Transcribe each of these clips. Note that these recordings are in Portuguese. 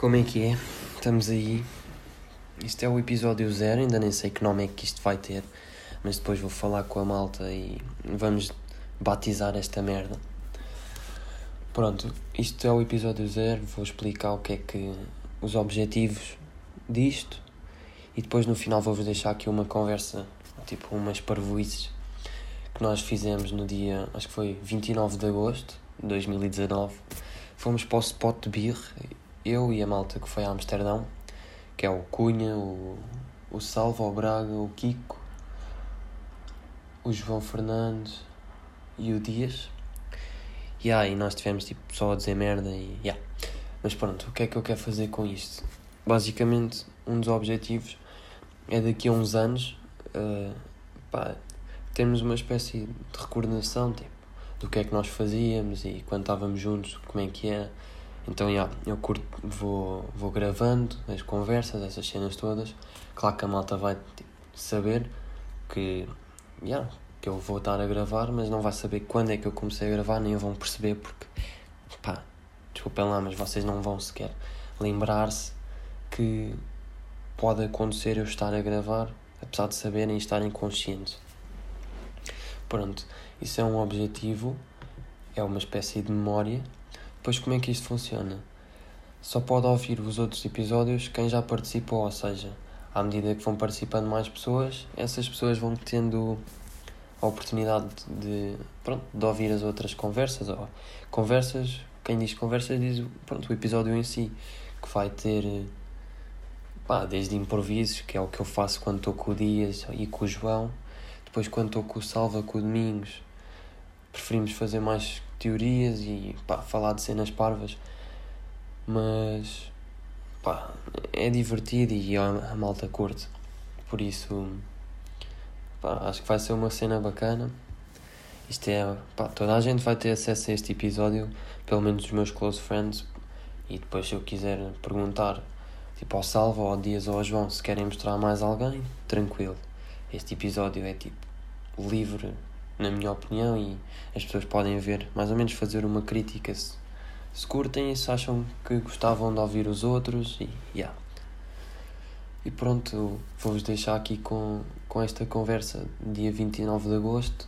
Como é que é? Estamos aí. Isto é o episódio zero, ainda nem sei que nome é que isto vai ter, mas depois vou falar com a malta e vamos batizar esta merda. Pronto, isto é o episódio zero, vou explicar o que é que. os objetivos disto e depois no final vou-vos deixar aqui uma conversa, tipo umas parvoices que nós fizemos no dia, acho que foi 29 de agosto de 2019. Fomos para o Spot de Beer, eu e a malta que foi a Amsterdão, que é o Cunha, o, o Salva, o Braga, o Kiko, o João Fernandes e o Dias. Yeah, e nós tivemos tipo só a dizer merda e yeah. Mas pronto, o que é que eu quero fazer com isto? Basicamente, um dos objetivos é daqui a uns anos uh, pá, termos uma espécie de recordação tipo, do que é que nós fazíamos e quando estávamos juntos, como é que era. Então, yeah, eu curto, vou, vou gravando as conversas, essas cenas todas. Claro que a malta vai tipo, saber que, yeah, que eu vou estar a gravar, mas não vai saber quando é que eu comecei a gravar, nem vão perceber porque, pá, desculpem lá, mas vocês não vão sequer lembrar-se que pode acontecer eu estar a gravar, apesar de saberem e estarem conscientes. Pronto, isso é um objetivo, é uma espécie de memória. Depois, como é que isto funciona? Só pode ouvir os outros episódios quem já participou, ou seja, à medida que vão participando mais pessoas, essas pessoas vão tendo a oportunidade de, pronto, de ouvir as outras conversas. Ou conversas, quem diz conversas diz pronto, o episódio em si, que vai ter pá, desde improvisos, que é o que eu faço quando estou com o Dias e com o João, depois quando estou com o Salva, com o Domingos, preferimos fazer mais teorias e pá, falar de cenas parvas, mas pá, é divertido e a malta curte, por isso pá, acho que vai ser uma cena bacana. Isto é, pá, toda a gente vai ter acesso a este episódio, pelo menos os meus close friends, e depois se eu quiser perguntar, tipo ao Salva, ou ao Dias ou ao João, se querem mostrar mais alguém, tranquilo. Este episódio é tipo livre, na minha opinião, e as pessoas podem ver, mais ou menos fazer uma crítica se, se curtem e se acham que gostavam de ouvir os outros, e yeah. E pronto, vou-vos deixar aqui com, com esta conversa, dia 29 de agosto.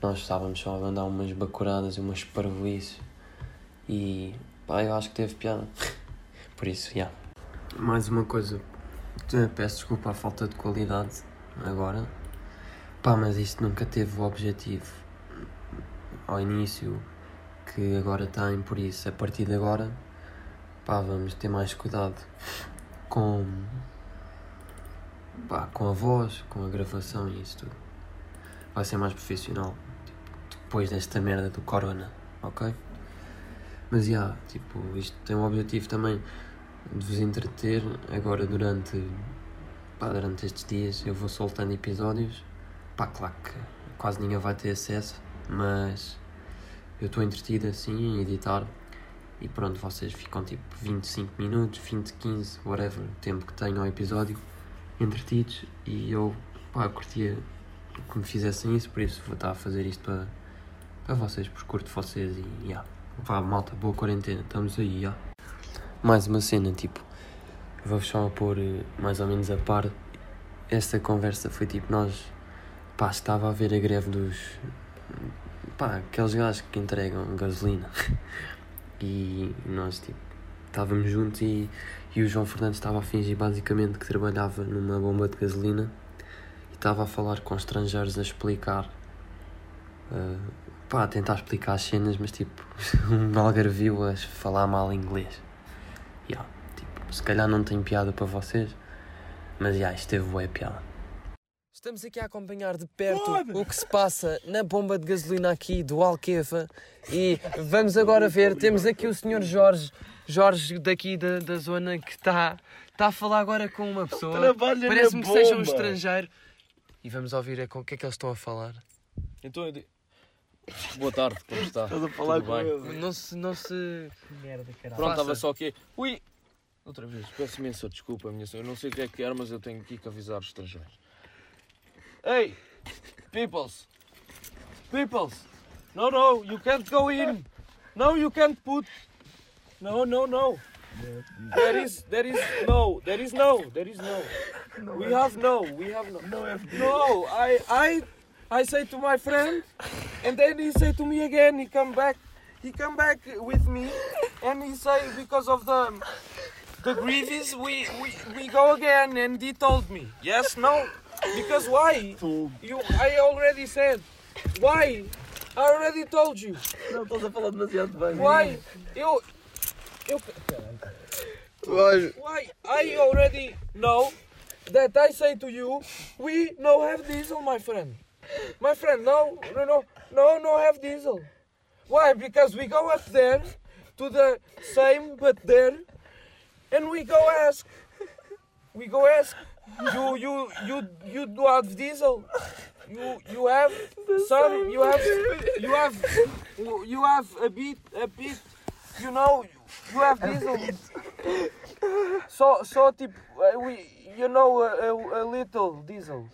Nós estávamos só a mandar umas bacuradas e umas parvoices. E pá, eu acho que teve piada. Por isso, já. Yeah. Mais uma coisa. Peço desculpa a falta de qualidade agora. Pá, mas isto nunca teve o objetivo ao início que agora tem, por isso a partir de agora pá, vamos ter mais cuidado com pá, com a voz, com a gravação e isso tudo. Vai ser mais profissional tipo, depois desta merda do corona, ok? Mas já, yeah, tipo, isto tem o objetivo também de vos entreter agora durante pá, durante estes dias eu vou soltando episódios. Pá, claro que quase ninguém vai ter acesso, mas eu estou entretido assim em editar e pronto, vocês ficam tipo 25 minutos, 20, 15, whatever, o tempo que tenham ao episódio entretidos e eu, pá, eu curtia que me fizessem isso, por isso vou estar a fazer isto para, para vocês, por curto vocês e, yeah. Vá, malta, boa quarentena, estamos aí, yeah. Mais uma cena, tipo, vou só pôr mais ou menos a par. Esta conversa foi tipo, nós, pá, estava a ver a greve dos, pá, aqueles gajos que entregam gasolina. e nós, tipo, estávamos juntos e, e o João Fernandes estava a fingir basicamente que trabalhava numa bomba de gasolina e estava a falar com estrangeiros a explicar, uh, pá, a tentar explicar as cenas, mas tipo, um algarvio a falar mal inglês. Yeah, tipo, se calhar não tem piada para vocês, mas já, yeah, isto teve boa piada. Estamos aqui a acompanhar de perto o que se passa na bomba de gasolina aqui do Alqueva e vamos agora ver, temos aqui o senhor Jorge, Jorge daqui da, da zona que está tá a falar agora com uma pessoa, parece-me que seja um estrangeiro e vamos ouvir com o que é que eles estão a falar. Então eu digo... Boa tarde, como está? Estás a falar Tudo com bem? ele. Não se... Não se... Merda, caralho. Pronto, Faça. estava só aqui. Ui! Outra vez, peço imensa desculpa, minha senhora. Eu não sei o que é que era, mas eu tenho aqui que avisar os estrangeiros. Hey! Peoples! Peoples! No, no, you can't go in! No, you can't put! No, no, no! There is, there is no, there is no, there is no. We have no, we have no. No No, I, I, I say to my friend, and then he say to me again. He come back, he come back with me, and he say because of the, the grievies, we, we, we go again. And he told me, yes, no, because why? You, I already said, why? I already told you. Não, estás a falar demasiado bem. Why? Eu, eu, why? I already know that I say to you, we no have diesel, my friend. My friend, no, no, no, no, no have diesel. Why? Because we go up there to the same, but there, and we go ask. We go ask. You, you, you, you do have diesel. You, you have some. You have, you have, you have a bit, a bit. You know, you have diesel. So, so tip, uh, we, you know, a, a, a little diesel,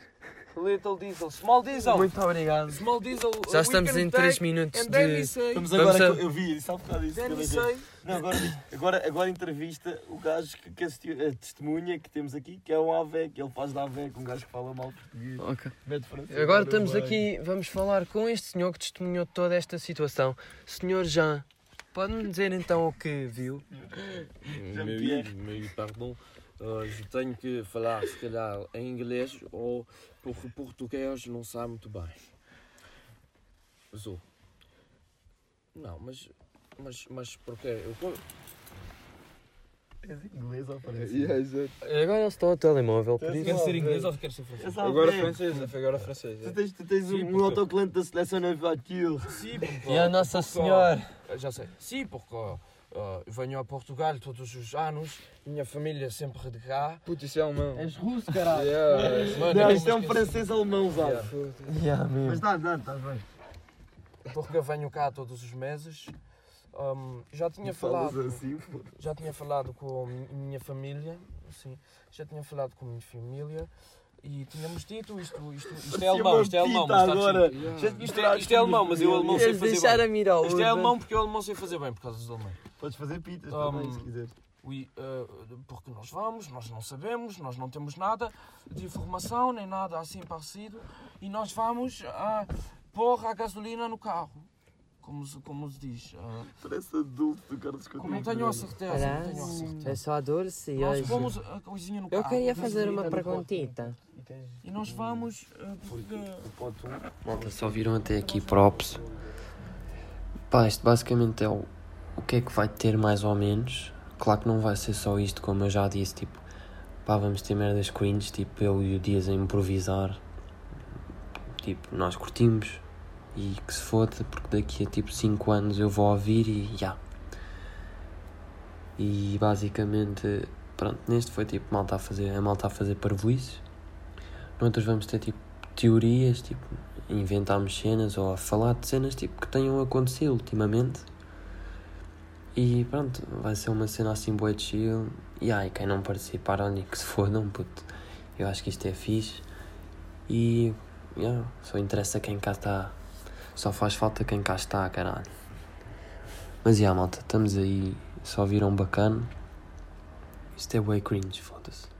little diesel, small diesel, Muito obrigado. small diesel. Já estamos em 3 take, minutos de. Estamos Vamos agora. a- Eu vi isso, há bocado isso. then Não, agora, agora, agora entrevista o gajo que, que assistiu, a testemunha que temos aqui, que é um AVEC, ele faz da AVEC, um gajo que fala mal português. Ok. Mete francês. Agora estamos bem. aqui, vamos falar com este senhor que testemunhou toda esta situação. Senhor Jean, pode-me dizer então o que viu? Jean-Pierre. Meu pardon, eu tenho que falar se calhar em inglês ou porque português não sabe muito bem. Azul. Não, mas. Mas, mas porquê? Eu, És inglês ou francês? Agora ele está ao telemóvel, por Quer isso. ser inglês ou quer ser francês? Agora francês, agora francês. Tu tens, tu tens Sim, um, um porque- autocolante da seleção na voiture. Sim, E a Nossa Senhora? Já sei. Sim, porque uh, eu venho a Portugal todos os anos, minha família sempre de cá. Puto, isso é alemão. És russo, caralho. Yeah. Mano, Não, isto é um francês alemão, sabe? Yeah. Yeah. Mas dá, dá, estás bem. Porque eu venho cá todos os meses. Um, já tinha falado. assim. Já tinha falado com a mi- minha família, sim, já tinha falado com a minha família e tínhamos dito isto, isto, isto é alemão, isto é alemão, mas está agora. te Isto é, isto é alemão, mas eu alemão sei fazer bem. Isto é alemão porque eu alemão sei fazer bem por causa dos alemães. Podes fazer pitas Um, também, se quiser. We, uh, porque nós vamos, nós não sabemos, nós não temos nada de informação, nem nada assim parecido, e nós vamos uh, pôr a gasolina no carro, como se, como se diz. uh, Parece adulto do Carlos Coutinho. não tenho a certeza, não tenho a certeza. Eu sou a Dulce e Nós hoje pomos a coisinha no carro. eu queria fazer uma perguntita. E nós vamos. uh, porque-. Malta, só viram até aqui props. Pá, isto basicamente é o, o que é que vai ter mais ou menos. Claro que não vai ser só isto, como eu já disse, tipo, pá, vamos ter merdas cringe, tipo, eu e o Dias a improvisar. Tipo, nós curtimos e que se foda, porque daqui a tipo 5 anos eu vou ouvir e já. E basicamente, pronto, neste foi tipo malta a fazer, a malta a fazer parvoices. Noutros vamos ter tipo teorias, tipo, inventarmos cenas ou a falar de cenas tipo que tenham acontecido ultimamente. E pronto, vai ser uma cena assim boa de chill. E ai, quem não participar, olha que se fodam, puto. Eu acho que isto é fixe. E yeah, só interessa quem cá está. Só faz falta quem cá está, caralho. Mas yeah, malta, estamos aí. Só viram bacana. Isto é way cringe, foda-se.